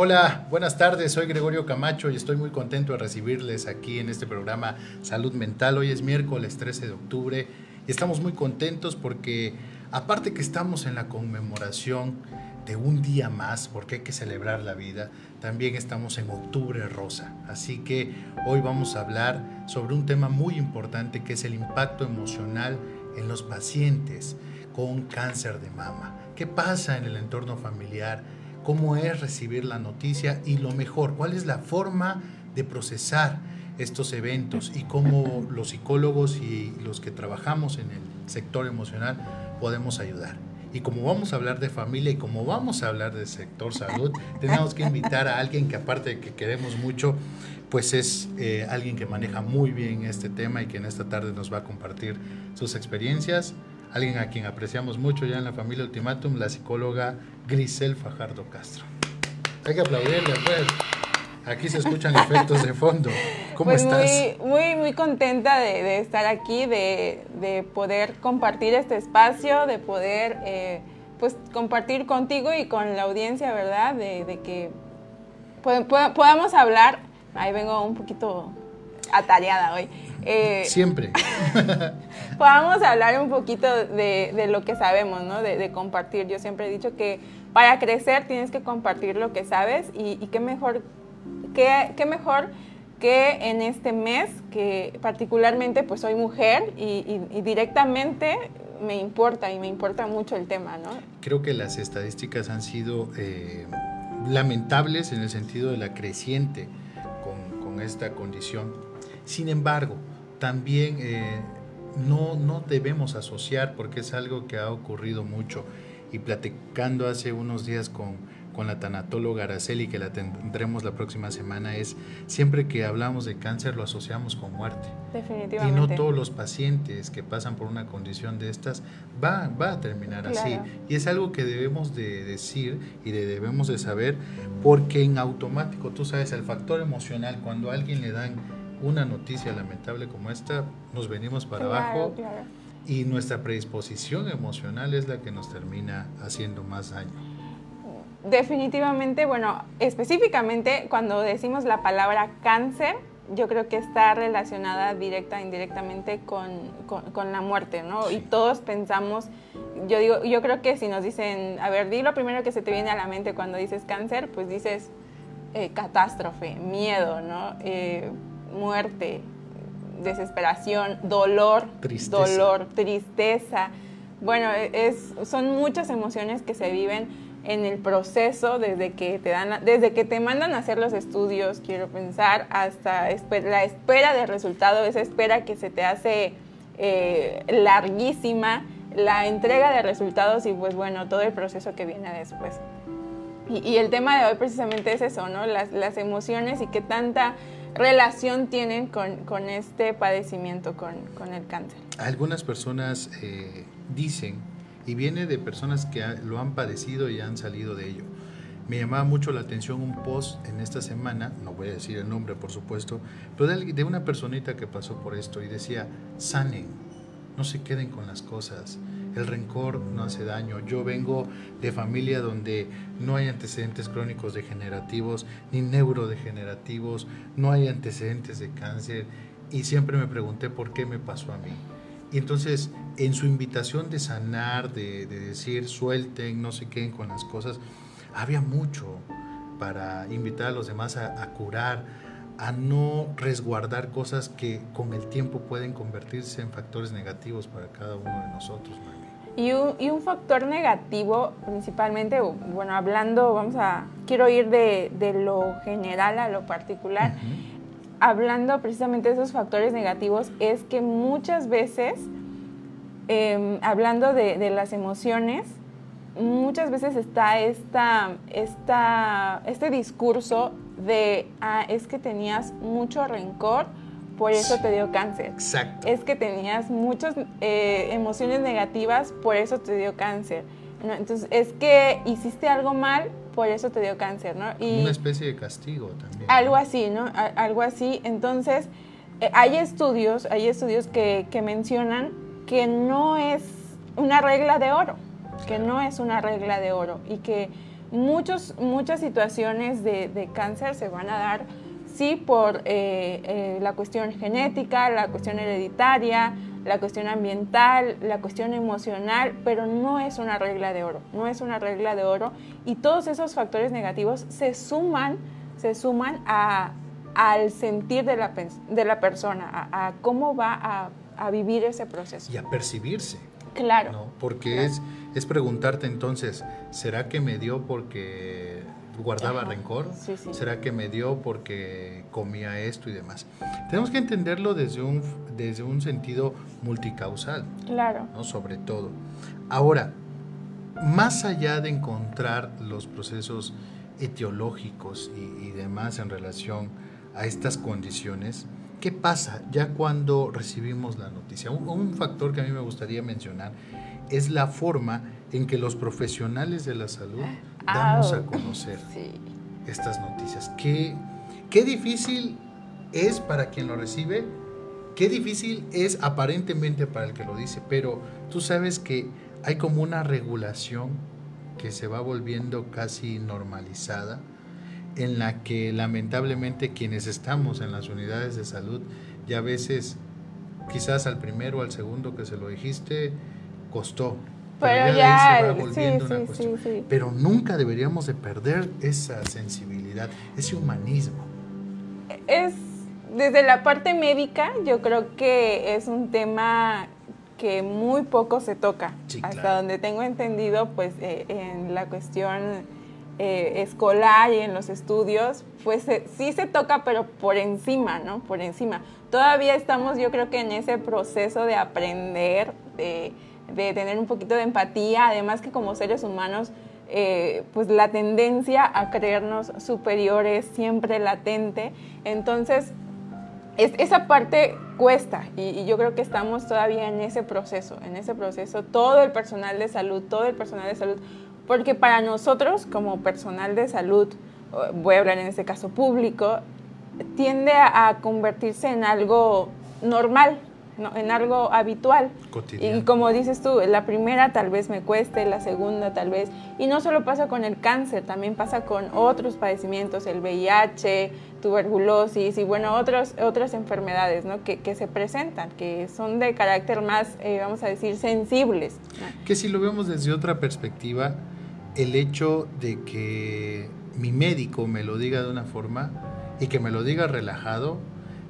Hola, buenas tardes, soy Gregorio Camacho y estoy muy contento de recibirles aquí en este programa Salud Mental. Hoy es miércoles 13 de octubre y estamos muy contentos porque aparte que estamos en la conmemoración de un día más, porque hay que celebrar la vida, también estamos en octubre rosa. Así que hoy vamos a hablar sobre un tema muy importante que es el impacto emocional en los pacientes con cáncer de mama. ¿Qué pasa en el entorno familiar? Cómo es recibir la noticia y lo mejor, cuál es la forma de procesar estos eventos y cómo los psicólogos y los que trabajamos en el sector emocional podemos ayudar. Y como vamos a hablar de familia y como vamos a hablar del sector salud, tenemos que invitar a alguien que aparte de que queremos mucho, pues es eh, alguien que maneja muy bien este tema y que en esta tarde nos va a compartir sus experiencias alguien a quien apreciamos mucho ya en la familia Ultimatum, la psicóloga Grisel Fajardo Castro. Hay que aplaudirle, pues. Aquí se escuchan efectos de fondo. ¿Cómo pues estás? Muy, muy, muy contenta de, estar aquí, de, poder compartir este espacio, de poder eh, pues compartir contigo y con la audiencia, ¿verdad? De, que podamos hablar. Ahí vengo un poquito atareada hoy. Eh, Siempre. podamos hablar un poquito de, lo que sabemos, ¿no? De, compartir. Yo siempre he dicho que para crecer tienes que compartir lo que sabes y, qué mejor, qué, qué, mejor que en este mes, que particularmente pues soy mujer y, directamente me importa y me importa mucho el tema, ¿no? Creo que las estadísticas han sido eh, lamentables en el sentido de la creciente con, con esta condición. Sin embargo, también eh, no, no debemos asociar, porque es algo que ha ocurrido mucho, y platicando hace unos días con, con la tanatóloga Araceli, que la tendremos la próxima semana, es siempre que hablamos de cáncer lo asociamos con muerte. Definitivamente. Y no todos los pacientes que pasan por una condición de estas va, va a terminar así. Y es algo que debemos de decir y de, debemos de saber, porque en automático, tú sabes, el factor emocional, cuando a alguien le dan una noticia lamentable como esta, nos venimos para abajo y nuestra predisposición emocional es la que nos termina haciendo más daño. Definitivamente, bueno, específicamente cuando decimos la palabra cáncer, yo creo que está relacionada directa e indirectamente con, con, la muerte, ¿no? Y todos pensamos, yo digo, yo creo que si nos dicen, a ver, di lo primero que se te viene a la mente cuando dices cáncer, pues dices eh, catástrofe, miedo, ¿no? Eh, muerte, desesperación, dolor, tristeza. dolor, tristeza. Bueno, es, son muchas emociones que se viven en el proceso desde que te dan, desde que te mandan a hacer los estudios, quiero pensar, hasta la espera de resultado, esa espera que se te hace eh, larguísima, la entrega de resultados y pues bueno, todo el proceso que viene después. Y, el tema de hoy precisamente es eso, ¿no? Las, las emociones y qué tanta relación tienen con, este padecimiento, con, el cáncer? Algunas personas eh, dicen, y viene de personas que lo han padecido y han salido de ello. Me llamaba mucho la atención un post en esta semana, no voy a decir el nombre por supuesto, pero de, de una personita que pasó por esto y decía, sanen, no se queden con las cosas el rencor no hace daño. Yo vengo de familia donde no hay antecedentes crónicos degenerativos ni neurodegenerativos, no hay antecedentes de cáncer y siempre me pregunté por qué me pasó a mí. Y entonces, en su invitación de sanar, de, decir suelten, no se queden con las cosas, había mucho para invitar a los demás a, curar, a no resguardar cosas que con el tiempo pueden convertirse en factores negativos para cada uno de nosotros. Y un, factor negativo, principalmente, bueno, hablando, vamos a, quiero ir de, lo general a lo particular, hablando precisamente de esos factores negativos, es que muchas veces, em, hablando de, las emociones, muchas veces está esta, esta, este discurso de, ah, es que tenías mucho rencor, por eso te dio cáncer. Exacto. Es que tenías muchas eh, emociones negativas, por eso te dio cáncer. Entonces, es que hiciste algo mal, por eso te dio cáncer, ¿no? Y Una especie de castigo también. Algo así, ¿no? algo así. Entonces, eh, hay estudios, hay estudios que, que, mencionan que no es una regla de oro, que no es una regla de oro y que muchos, muchas situaciones de, cáncer se van a dar, sí, por eh, eh, la cuestión genética, la cuestión hereditaria, la cuestión ambiental, la cuestión emocional, pero no es una regla de oro, no es una regla de oro y todos esos factores negativos se suman, se suman a, al sentir de la, de la persona, a, cómo va a, vivir ese proceso. Y a percibirse. Claro. Porque Es, es preguntarte entonces, ¿será que me dio porque guardaba rencor? ¿Será que me dio porque comía esto y demás? Tenemos que entenderlo desde un, desde un sentido multicausal. Claro. ¿no? Sobre todo. Ahora, más allá de encontrar los procesos etiológicos y, y demás en relación a estas condiciones, ¿qué pasa ya cuando recibimos la noticia? Un, factor que a mí me gustaría mencionar es la forma en que los profesionales de la salud damos a conocer estas noticias. ¿Qué, qué difícil es para quien lo recibe, qué difícil es aparentemente para el que lo dice, pero tú sabes que hay como una regulación que se va volviendo casi normalizada en la que lamentablemente quienes estamos en las unidades de salud ya a veces quizás al primero o al segundo que se lo dijiste costó. Pero, ya, sí, sí, pero nunca deberíamos de perder esa sensibilidad ese humanismo. Es desde la parte médica yo creo que es un tema que muy poco se toca. Hasta donde tengo entendido pues eh, en la cuestión eh, escolar y en los estudios, pues sí se toca, pero por encima, ¿no? Por encima. Todavía estamos, yo creo que en ese proceso de aprender, de, tener un poquito de empatía, además que como seres humanos, eh, pues la tendencia a creernos superiores siempre latente. Entonces, esa parte cuesta y, y, yo creo que estamos todavía en ese proceso, en ese proceso, todo el personal de salud, todo el personal de salud porque para nosotros, como personal de salud, voy a hablar en este caso público, tiende a, convertirse en algo normal, en algo habitual. Y como dices tú, la primera tal vez me cueste, la segunda tal vez. Y no solo pasa con el cáncer, también pasa con otros padecimientos, el VIH, tuberculosis y bueno, otros, otras enfermedades ¿no? que, que, se presentan, que son de carácter más, eh, vamos a decir, sensibles. Que si lo vemos desde otra perspectiva, el hecho de que mi médico me lo diga de una forma y que me lo diga relajado,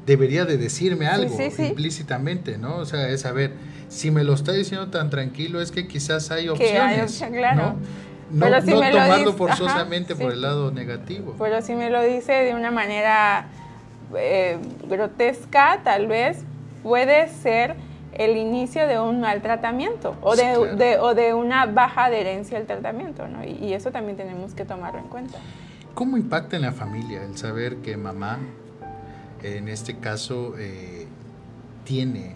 debería de decirme algo implícitamente, ¿no? O sea, es saber, si me lo está diciendo tan tranquilo, es que quizás hay opciones, ¿no? No, no tomarlo forzosamente por el lado negativo. Pero si me lo dice de una manera eh, grotesca, tal vez puede ser el inicio de un mal tratamiento o de, o de una baja adherencia al tratamiento, ¿no? Y, eso también tenemos que tomarlo en cuenta. ¿Cómo impacta en la familia el saber que mamá, en este caso, eh, tiene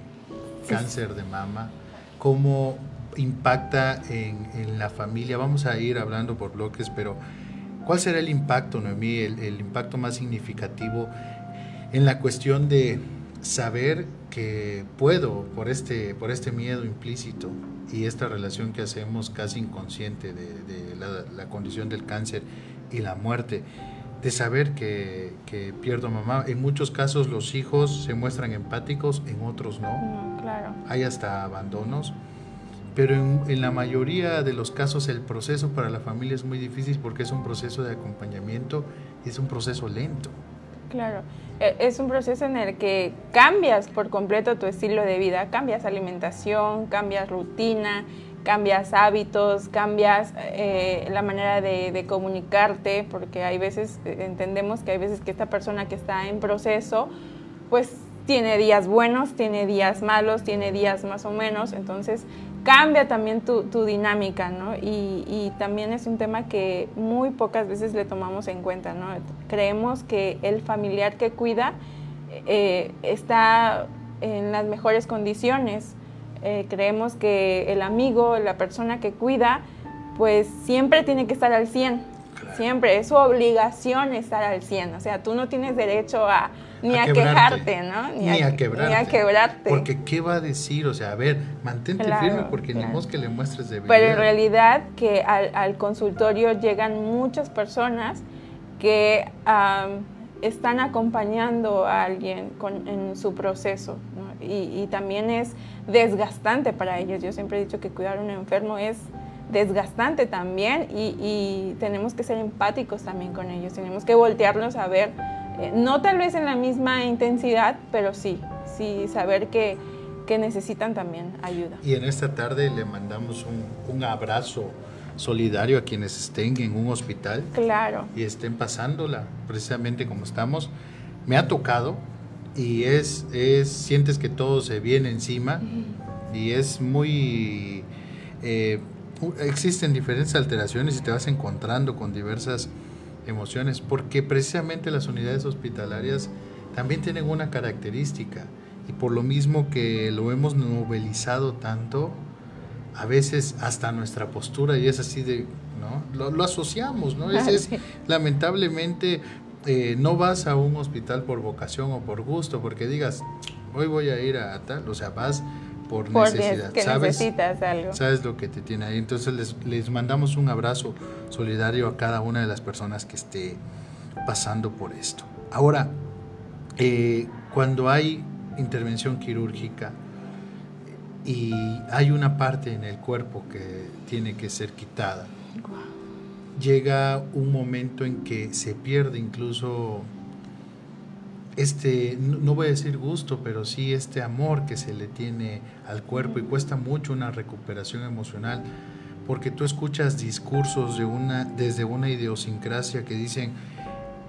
cáncer de mama? ¿Cómo impacta en, la familia? Vamos a ir hablando por bloques, pero ¿cuál será el impacto, Noemí, el impacto más significativo en la cuestión de saber que puedo, por este, por este miedo implícito y esta relación que hacemos casi inconsciente de, la, condición del cáncer y la muerte, de saber que, pierdo a mamá. En muchos casos los hijos se muestran empáticos, en otros no. claro. Hay hasta abandonos. Pero en, en, la mayoría de los casos el proceso para la familia es muy difícil porque es un proceso de acompañamiento y es un proceso lento. Claro. E, es un proceso en el que cambias por completo tu estilo de vida, cambias alimentación, cambias rutina, cambias hábitos, cambias eh, la manera de, comunicarte, porque hay veces, eh, entendemos que hay veces que esta persona que está en proceso, pues tiene días buenos, tiene días malos, tiene días más o menos, entonces cambia también tu, dinámica, ¿no? Y, también es un tema que muy pocas veces le tomamos en cuenta, ¿no? Creemos que el familiar que cuida eh, está en las mejores condiciones, eh, creemos que el amigo, la persona que cuida, pues siempre tiene que estar al 100, siempre, es su obligación estar al 100, o sea, tú no tienes derecho a ni a, quejarte, ¿no? Ni, a, quebrarte. Ni a quebrarte. Porque ¿qué va a decir? O sea, a ver, mantente firme porque ni modo que le muestres debilidad. Pero en realidad que al, consultorio llegan muchas personas que están acompañando a alguien con, en su proceso. Y, y también es desgastante para ellos. Yo siempre he dicho que cuidar a un enfermo es desgastante también y, tenemos que ser empáticos también con ellos, tenemos que voltearlos a ver, eh, no tal vez en la misma intensidad, pero sí, sí saber que, que, necesitan también ayuda. Y en esta tarde le mandamos un, un, abrazo solidario a quienes estén en un hospital claro. y estén pasándola precisamente como estamos. Me ha tocado y es, es sientes que todo se viene encima y es muy... Eh, existen diferentes alteraciones y te vas encontrando con diversas emociones, porque precisamente las unidades hospitalarias también tienen una característica, y por lo mismo que lo hemos novelizado tanto, a veces hasta nuestra postura, y es así de, ¿no? Lo, asociamos, ¿no? Es, lamentablemente, eh, no vas a un hospital por vocación o por gusto, porque digas, hoy voy a ir a tal, o sea, vas por, necesidad. ¿Sabes? necesitas algo. Sabes lo que te tiene ahí. Entonces les, les mandamos un abrazo solidario a cada una de las personas que esté pasando por esto. Ahora, eh, cuando hay intervención quirúrgica y hay una parte en el cuerpo que tiene que ser quitada, llega un momento en que se pierde incluso este, no voy a decir gusto, pero sí este amor que se le tiene al cuerpo y cuesta mucho una recuperación emocional, porque tú escuchas discursos de una, desde una idiosincrasia que dicen,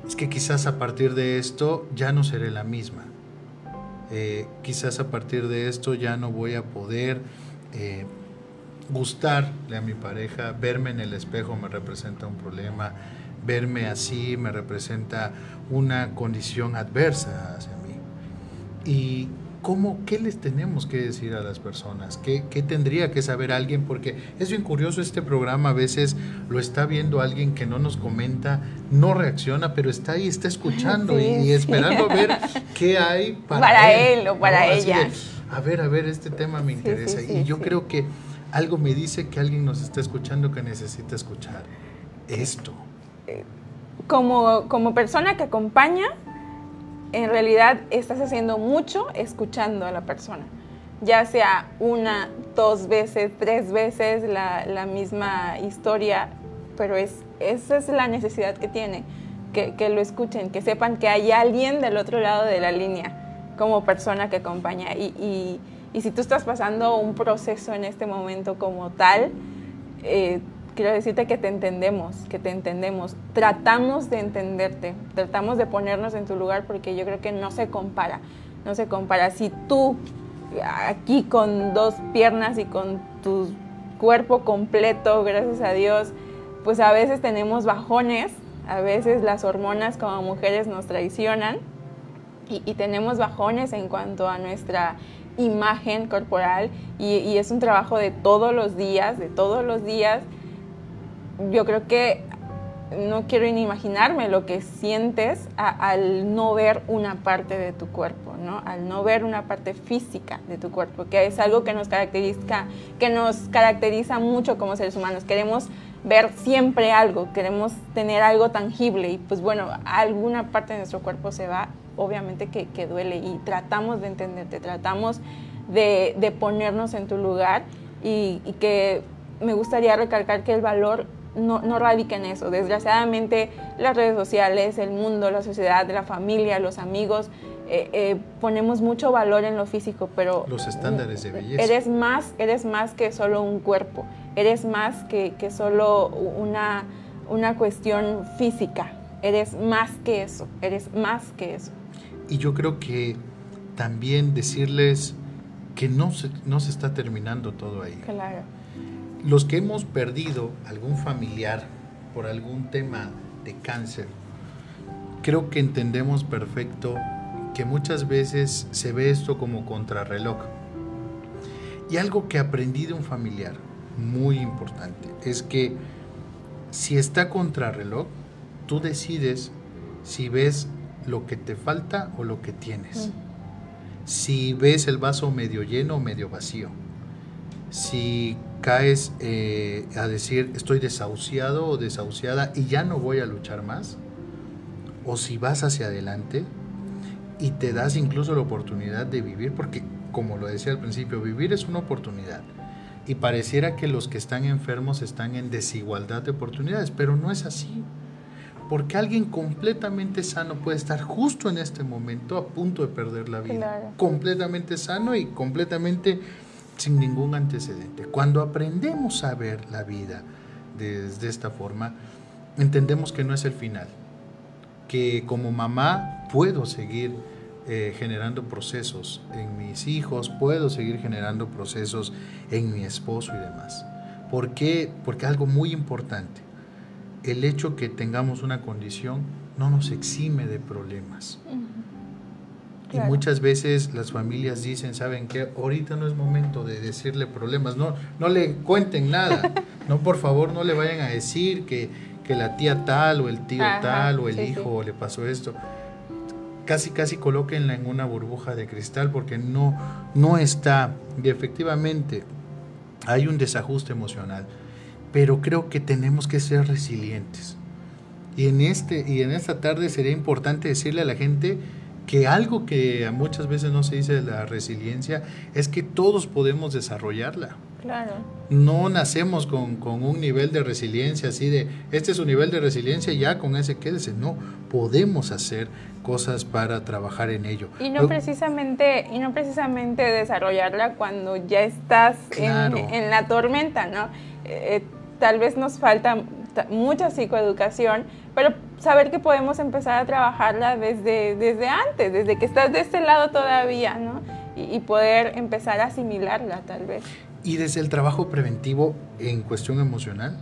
es que quizás a partir de esto ya no seré la misma, eh, quizás a partir de esto ya no voy a poder eh, gustarle a mi pareja, verme en el espejo me representa un problema, verme así me representa una condición adversa hacia mí. ¿Y cómo, qué les tenemos que decir a las personas? ¿Qué, ¿Qué, tendría que saber alguien? Porque es bien curioso este programa, a veces lo está viendo alguien que no nos comenta, no reacciona, pero está ahí, está escuchando y, esperando a ver qué hay para, él, o para ella. a ver, a ver, este tema me interesa. y yo creo que algo me dice que alguien nos está escuchando que necesita escuchar esto como, como persona que acompaña, en realidad estás haciendo mucho escuchando a la persona, ya sea una, dos veces, tres veces la, la misma historia, pero es, esa es la necesidad que tiene, que, que, lo escuchen, que sepan que hay alguien del otro lado de la línea como persona que acompaña. Y, y, y si tú estás pasando un proceso en este momento como tal, eh, quiero decirte que te entendemos, que te entendemos. Tratamos de entenderte, tratamos de ponernos en tu lugar porque yo creo que no se compara, no se compara. Si tú aquí con dos piernas y con tu cuerpo completo, gracias a Dios, pues a veces tenemos bajones, a veces las hormonas como mujeres nos traicionan y, tenemos bajones en cuanto a nuestra imagen corporal y, es un trabajo de todos los días, de todos los días yo creo que no quiero ni imaginarme lo que sientes al no ver una parte de tu cuerpo, ¿no? Al no ver una parte física de tu cuerpo, que es algo que nos caracteriza, que nos caracteriza mucho como seres humanos. Queremos ver siempre algo, queremos tener algo tangible y pues bueno, alguna parte de nuestro cuerpo se va, obviamente que, duele y tratamos de entenderte, tratamos de, ponernos en tu lugar y, y que me gustaría recalcar que el valor no, no radica en eso. Desgraciadamente las redes sociales, el mundo, la sociedad, la familia, los amigos, eh, eh, ponemos mucho valor en lo físico, pero... Los estándares de belleza. Eres más, eres más que solo un cuerpo, eres más que, que solo una, una cuestión física, eres más que eso, eres más que eso. Y yo creo que también decirles que no se, no se está terminando todo ahí. Claro los que hemos perdido algún familiar por algún tema de cáncer, creo que entendemos perfecto que muchas veces se ve esto como contrarreloj. Y algo que aprendí de un familiar muy importante es que si está contrarreloj, tú decides si ves lo que te falta o lo que tienes. Si ves el vaso medio lleno o medio vacío. Si caes eh, a decir estoy desahuciado o desahuciada y ya no voy a luchar más. O si vas hacia adelante y te das incluso la oportunidad de vivir, porque como lo decía al principio, vivir es una oportunidad. Y pareciera que los que están enfermos están en desigualdad de oportunidades, pero no es así. Porque alguien completamente sano puede estar justo en este momento a punto de perder la vida. Completamente sano y completamente sin ningún antecedente. Cuando aprendemos a ver la vida desde esta forma, entendemos que no es el final. Que como mamá puedo seguir eh, generando procesos en mis hijos, puedo seguir generando procesos en mi esposo y demás. ¿Por qué? Porque algo muy importante, el hecho que tengamos una condición no nos exime de problemas. Y muchas veces las familias dicen, ¿saben qué? Ahorita no es momento de decirle problemas, no, no le cuenten nada, no, por favor, no le vayan a decir que, que la tía tal o el tío tal o el hijo le pasó esto casi casi colóquenla en una burbuja de cristal porque no, no está. Y efectivamente hay un desajuste emocional, pero creo que tenemos que ser resilientes. Y en, este, y en esta tarde sería importante decirle a la gente que algo que muchas veces no se dice de la resiliencia es que todos podemos desarrollarla. Claro. No nacemos con, un nivel de resiliencia así de, este es un nivel de resiliencia, ya con ese quédese. No, podemos hacer cosas para trabajar en ello. Y no, precisamente, y no precisamente desarrollarla cuando ya estás en, la tormenta, ¿no? Eh, tal vez nos falta mucha psicoeducación, pero saber que podemos empezar a trabajarla desde, desde antes, desde que estás de este lado todavía, ¿no? y poder empezar a asimilarla tal vez y desde el trabajo preventivo en cuestión emocional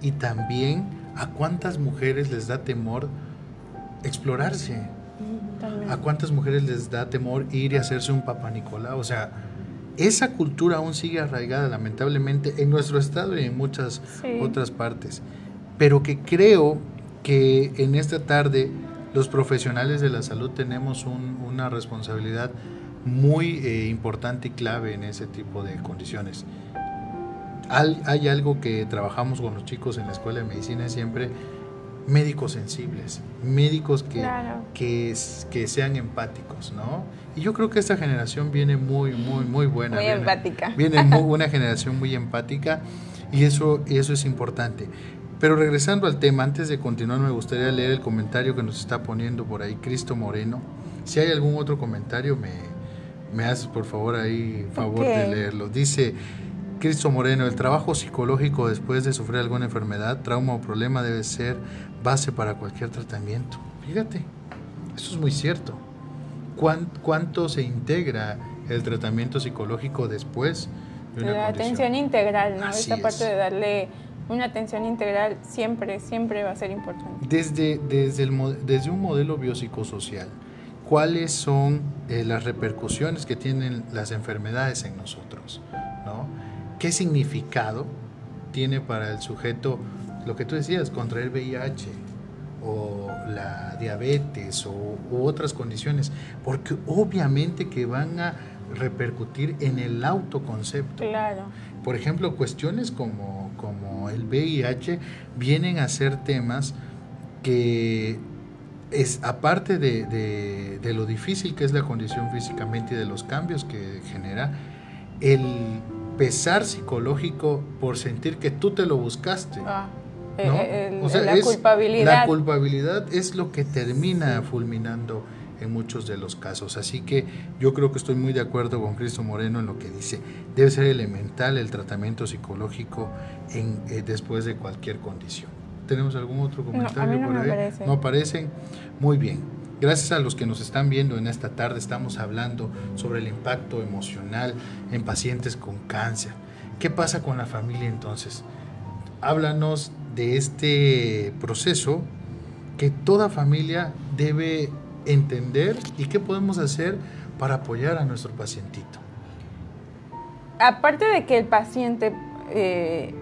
y también a cuántas mujeres les da temor explorarse. A cuántas mujeres les da temor ir y hacerse un papá Nicolás. O sea, esa cultura aún sigue arraigada lamentablemente en nuestro estado y en muchas otras partes. Pero que creo que en esta tarde los profesionales de la salud tenemos una responsabilidad muy eh, importante y clave en ese tipo de condiciones. Hay, algo que trabajamos con los chicos en la escuela de medicina siempre, médicos sensibles, médicos que, que, que, sean empáticos, ¿no? Y yo creo que esta generación viene muy, muy, muy buena. Muy empática. Viene una generación muy empática y eso, eso es importante. Pero regresando al tema, antes de continuar me gustaría leer el comentario que nos está poniendo por ahí Cristo Moreno. Si hay algún otro comentario, me, me haces por favor ahí favor de leerlo. Dice Cristo Moreno, el trabajo psicológico después de sufrir alguna enfermedad, trauma o problema debe ser base para cualquier tratamiento. Fíjate, eso es muy cierto. ¿Cuánto se integra el tratamiento psicológico después de una La atención integral, ¿no? Esta parte de darle una atención integral siempre, siempre va a ser importante. Desde, desde, el, desde un modelo biopsicosocial, cuáles son eh, las repercusiones que tienen las enfermedades en nosotros, ¿no? ¿Qué significado tiene para el sujeto lo que tú decías, contraer VIH o la diabetes o u otras condiciones? Porque obviamente que van a repercutir en el autoconcepto. Claro. Por ejemplo, cuestiones como, como el VIH vienen a ser temas que es aparte de, lo difícil que es la condición físicamente y de los cambios que genera, el pesar psicológico por sentir que tú te lo buscaste. Ah, eh, eh, la culpabilidad. La culpabilidad es lo que termina fulminando en muchos de los casos. Así que yo creo que estoy muy de acuerdo con Cristo Moreno en lo que dice. Debe ser elemental el tratamiento psicológico en, eh, después de cualquier condición. ¿Tenemos algún otro comentario no, por ahí? No aparecen. Muy bien. Gracias a los que nos están viendo en esta tarde, estamos hablando sobre el impacto emocional en pacientes con cáncer. ¿Qué pasa con la familia entonces? Háblanos de este proceso que toda familia debe entender y qué podemos hacer para apoyar a nuestro pacientito. Aparte de que el paciente eh,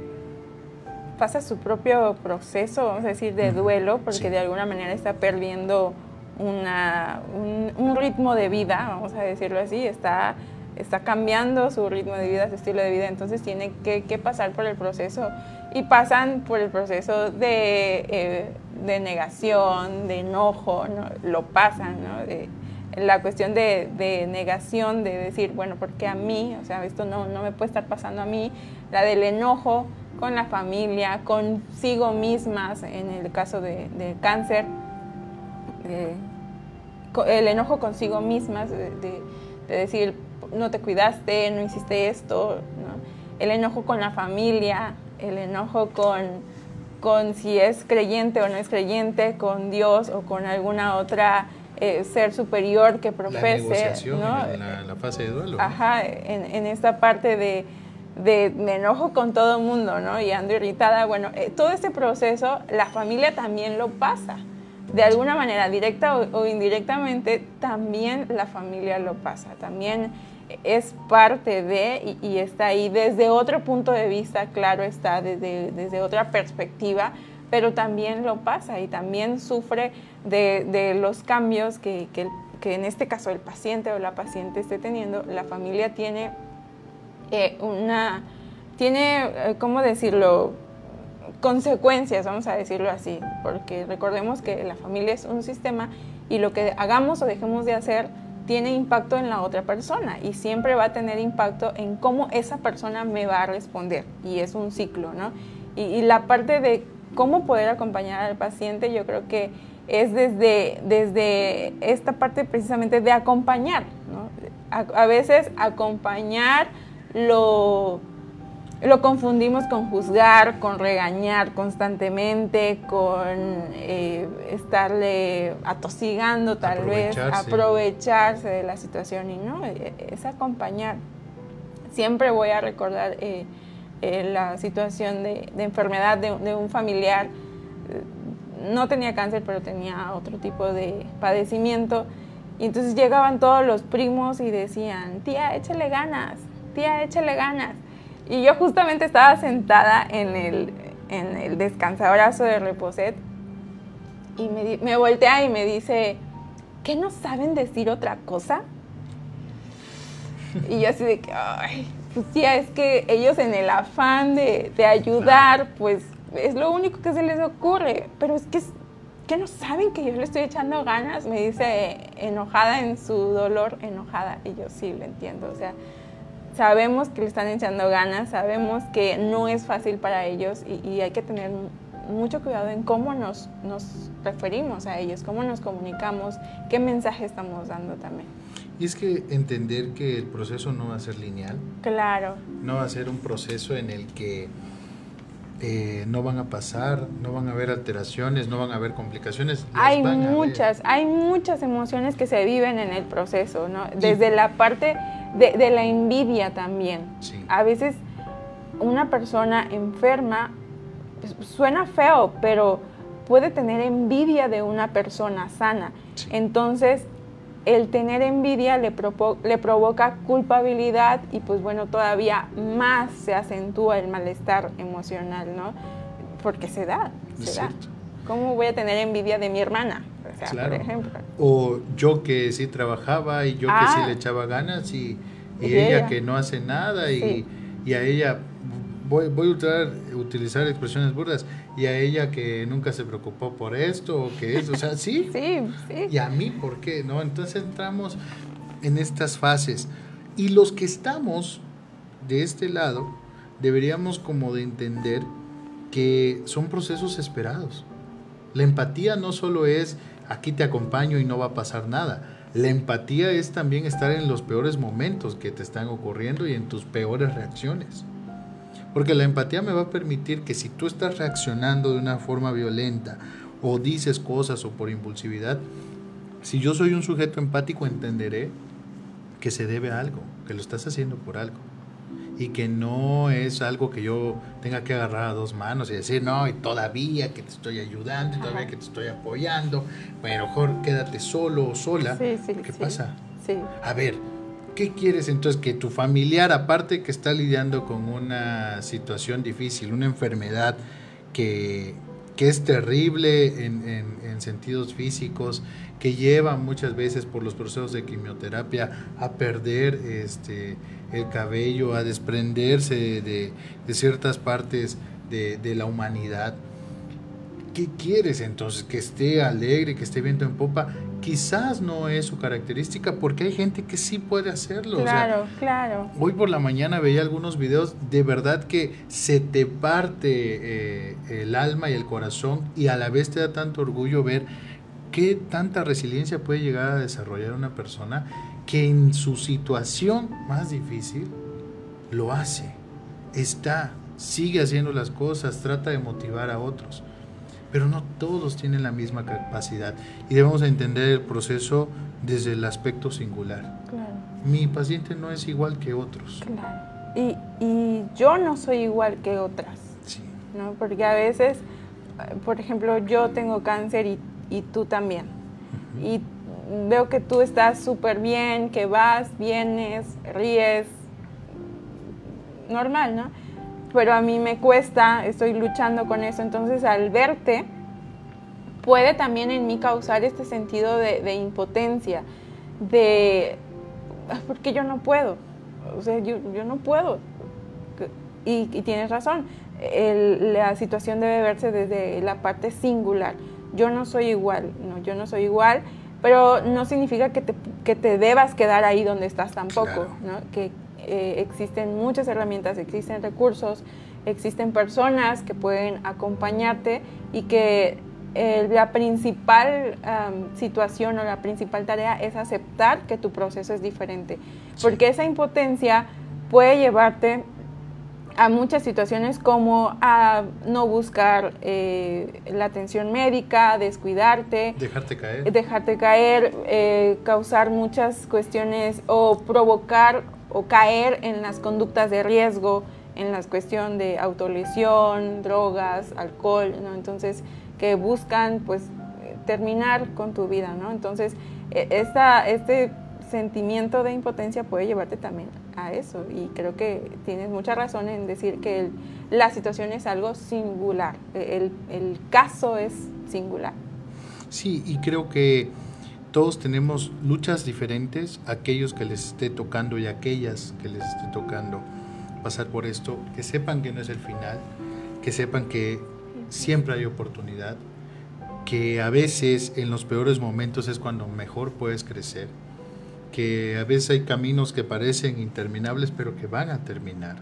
pasa su propio proceso, vamos a decir, de duelo, porque de alguna manera está perdiendo una, un, ritmo de vida, vamos a decirlo así, está, está cambiando su ritmo de vida, su estilo de vida, entonces tiene que, pasar por el proceso. Y pasan por el proceso de, eh, de negación, de enojo, lo pasan, ¿no? la cuestión de, de, negación, de decir, bueno, porque a mí, o sea, esto no, no me puede estar pasando a mí, la del enojo con la familia, consigo mismas, en el caso de, de cáncer, el enojo consigo mismas, de, de, decir, no te cuidaste, no hiciste esto, el enojo con la familia, el enojo con, con si es creyente o no es creyente, con Dios o con alguna otra eh, ser superior que profese. La ¿no? la, fase de duelo. Ajá, en, en esta parte de, de, me enojo con todo el mundo, ¿no? Y ando irritada. Bueno, eh, todo este proceso, la familia también lo pasa. De alguna manera, directa o, indirectamente, también la familia lo pasa. También es parte de y, está ahí desde otro punto de vista, claro está, desde, desde otra perspectiva, pero también lo pasa y también sufre de, los cambios que, en este caso el paciente o la paciente esté teniendo. La familia tiene eh, una, tiene, eh, ¿cómo decirlo? consecuencias, vamos a decirlo así, porque recordemos que la familia es un sistema y lo que hagamos o dejemos de hacer tiene impacto en la otra persona y siempre va a tener impacto en cómo esa persona me va a responder y es un ciclo, ¿no? y la parte de cómo poder acompañar al paciente, yo creo que es desde, desde esta parte precisamente de acompañar. A, veces acompañar lo, lo confundimos con juzgar, con regañar constantemente, con eh, estarle atosigando tal vez, aprovecharse de la situación y no, e, es acompañar. Siempre voy a recordar eh, eh, la situación de, enfermedad de, un familiar. No tenía cáncer, pero tenía otro tipo de padecimiento. Y entonces llegaban todos los primos y decían, tía, échale ganas, tía, échale ganas. Y yo justamente estaba sentada en el, en el descansabrazo de Reposet y me, me voltea y me dice, ¿qué no saben decir otra cosa? Y yo así de que, ay, pues sí, es que ellos en el afán de, ayudar, pues es lo único que se les ocurre. Pero es que, que no saben que yo le estoy echando ganas, me dice enojada en su dolor, enojada. Y yo sí lo entiendo. O sea, sabemos que le están echando ganas, sabemos que no es fácil para ellos y, y hay que tener mucho cuidado en cómo nos, nos referimos a ellos, cómo nos comunicamos, qué mensaje estamos dando también. Y es que entender que el proceso no va a ser lineal. Claro. No va a ser un proceso en el que eh, no van a pasar, no van a haber alteraciones, no van a haber complicaciones. Hay muchas, hay muchas emociones que se viven en el proceso, ¿no? Desde la parte de, la envidia también. A veces una persona enferma pues, suena feo, pero puede tener envidia de una persona sana. Entonces, el tener envidia le, le, provoca culpabilidad y pues bueno, todavía más se acentúa el malestar emocional, ¿no? Porque se da, se da. ¿Cómo voy a tener envidia de mi hermana? O sea, por ejemplo. O yo que sí trabajaba y yo que sí ah. le echaba ganas y, ella, que no hace nada y, y a ella voy, voy a utilizar, utilizar, expresiones burdas, y a ella que nunca se preocupó por esto, o que eso, o sea, sí. sí, sí. Y a mí, ¿por qué? ¿No? Entonces entramos en estas fases. Y los que estamos de este lado, deberíamos como de entender que son procesos esperados. La empatía no solo es aquí te acompaño y no va a pasar nada. La empatía es también estar en los peores momentos que te están ocurriendo y en tus peores reacciones. Porque la empatía me va a permitir que si tú estás reaccionando de una forma violenta o dices cosas o por impulsividad, si yo soy un sujeto empático entenderé que se debe a algo, que lo estás haciendo por algo. Y que no es algo que yo tenga que agarrar a dos manos y decir, no, y todavía que te estoy ayudando, y todavía que te estoy apoyando, pero mejor quédate solo o sola. ¿Qué pasa? Sí. A ver, ¿Qué quieres entonces? Que tu familiar, aparte que está lidiando con una situación difícil, una enfermedad que, que es terrible en, en, sentidos físicos, que lleva muchas veces por los procesos de quimioterapia a perder este, el cabello, a desprenderse de, de ciertas partes de, de, la humanidad. ¿Qué quieres entonces? Que esté alegre, que esté viento en popa. Quizás no es su característica porque hay gente que sí puede hacerlo. Claro, claro. Hoy por la mañana veía algunos videos, de verdad que se te parte eh, el alma y el corazón y a la vez te da tanto orgullo ver qué tanta resiliencia puede llegar a desarrollar una persona que en su situación más difícil lo hace, está, sigue haciendo las cosas, trata de motivar a otros. Pero no todos tienen la misma capacidad y debemos entender el proceso desde el aspecto singular. Claro. Mi paciente no es igual que otros. Claro. Y, y yo no soy igual que otras. Sí. ¿no? Porque a veces, por ejemplo, yo tengo cáncer y y tú también. Y veo que tú estás súper bien, que vas, vienes, ríes, normal, ¿no? Pero a mí me cuesta, estoy luchando con eso, entonces al verte puede también en mí causar este sentido de, impotencia, de, ah, porque yo no puedo, o sea, yo, no puedo. Y, tienes razón, la situación debe verse desde la parte singular. Yo no soy igual, no, yo no soy igual, pero no significa que te, que te debas quedar ahí donde estás tampoco, ¿no? que eh, existen muchas herramientas, existen recursos, existen personas que pueden acompañarte y que eh, la principal situación o la principal tarea es aceptar que tu proceso es diferente, porque esa impotencia puede llevarte a muchas situaciones como a no buscar eh, la atención médica, descuidarte, dejarte caer, dejarte caer eh, causar muchas cuestiones o provocar o caer en las conductas de riesgo, en la cuestión de autolesión, drogas, alcohol, ¿no? Entonces, que buscan pues terminar con tu vida, ¿no? Entonces, e, esta, este sentimiento de impotencia puede llevarte también a eso. Y creo que tienes mucha razón en decir que la situación es algo singular, el, el caso es singular. Sí, y creo que todos tenemos luchas diferentes, aquellos que les esté tocando y aquellas que les esté tocando pasar por esto, que sepan que no es el final, que sepan que siempre hay oportunidad, que a veces en los peores momentos es cuando mejor puedes crecer que a veces hay caminos que parecen interminables pero que van a terminar.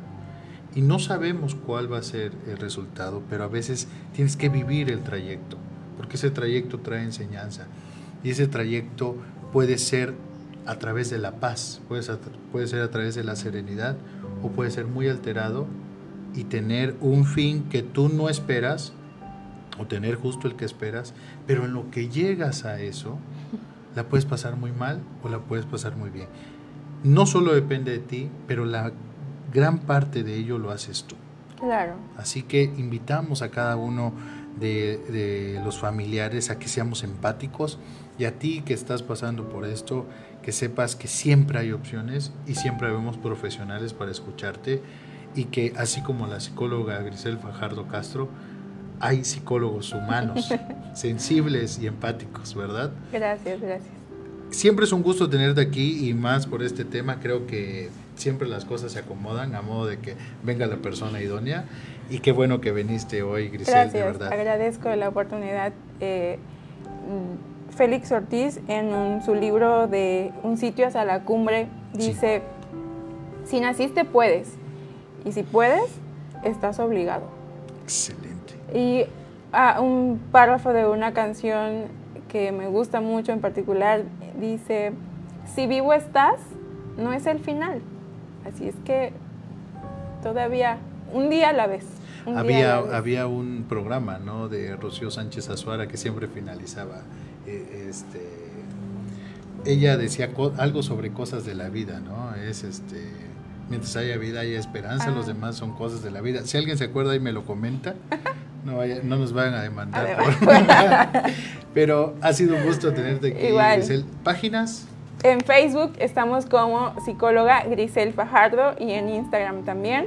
Y no sabemos cuál va a ser el resultado, pero a veces tienes que vivir el trayecto, porque ese trayecto trae enseñanza. Y ese trayecto puede ser a través de la paz, puede ser, puede ser a través de la serenidad, o puede ser muy alterado y tener un fin que tú no esperas, o tener justo el que esperas, pero en lo que llegas a eso, la puedes pasar muy mal o la puedes pasar muy bien. No solo depende de ti, pero la gran parte de ello lo haces tú. Claro. Así que invitamos a cada uno de, los familiares a que seamos empáticos y a ti que estás pasando por esto, que sepas que siempre hay opciones y siempre vemos profesionales para escucharte y que así como la psicóloga Grisel Fajardo Castro, hay psicólogos humanos, sensibles y empáticos, ¿verdad? Gracias, gracias. Siempre es un gusto tenerte aquí y más por este tema. Creo que siempre las cosas se acomodan a modo de que venga la persona idónea. Y qué bueno que viniste hoy, Grisel, de verdad. Agradezco la oportunidad. Eh, Félix Ortiz, en su libro de Un sitio hacia la cumbre, dice, si naciste puedes, y si puedes, estás obligado. Excelente. Y ah, un párrafo de una canción que me gusta mucho en particular dice, si vivo estás, no es el final. Así es que todavía un día a la vez. había, había un programa ¿no? de Rocío Sánchez Azuara que siempre finalizaba. Eh, este, ella decía algo sobre cosas de la vida, ¿no? Es este mientras haya vida hay esperanza, los ah. demás son cosas de la vida. Si alguien se acuerda y me lo comenta, no, no nos vayan a demandar. Pero ha sido un gusto tenerte aquí, Grisel. ¿Páginas? En Facebook estamos como psicóloga Grisel Fajardo y en Instagram también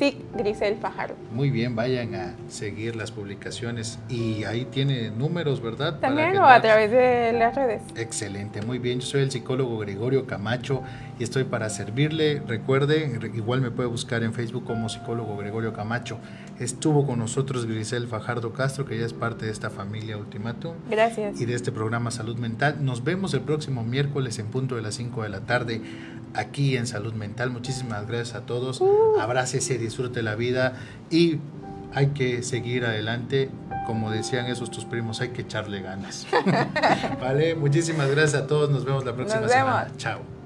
SIC Grisel Fajardo. Muy bien, vayan a seguir las publicaciones y ahí tiene números, ¿verdad? También o a través de las redes. Excelente, muy bien. Yo soy el psicólogo Gregorio Camacho y estoy para servirle. Recuerde, igual me puede buscar en Facebook como psicólogo Gregorio Camacho. Estuvo con nosotros Grisel Fajardo Castro, que ya es parte de esta familia Ultimatum. Gracias. Y de este programa Salud Mental. Nos vemos el próximo miércoles en punto de las 5 de la tarde aquí en Salud Mental. Muchísimas gracias a todos. Uh. Abrácese, disfrute la vida y hay que seguir adelante. Como decían esos tus primos, hay que echarle ganas. vale, muchísimas gracias a todos. Nos vemos la próxima semana. Chao.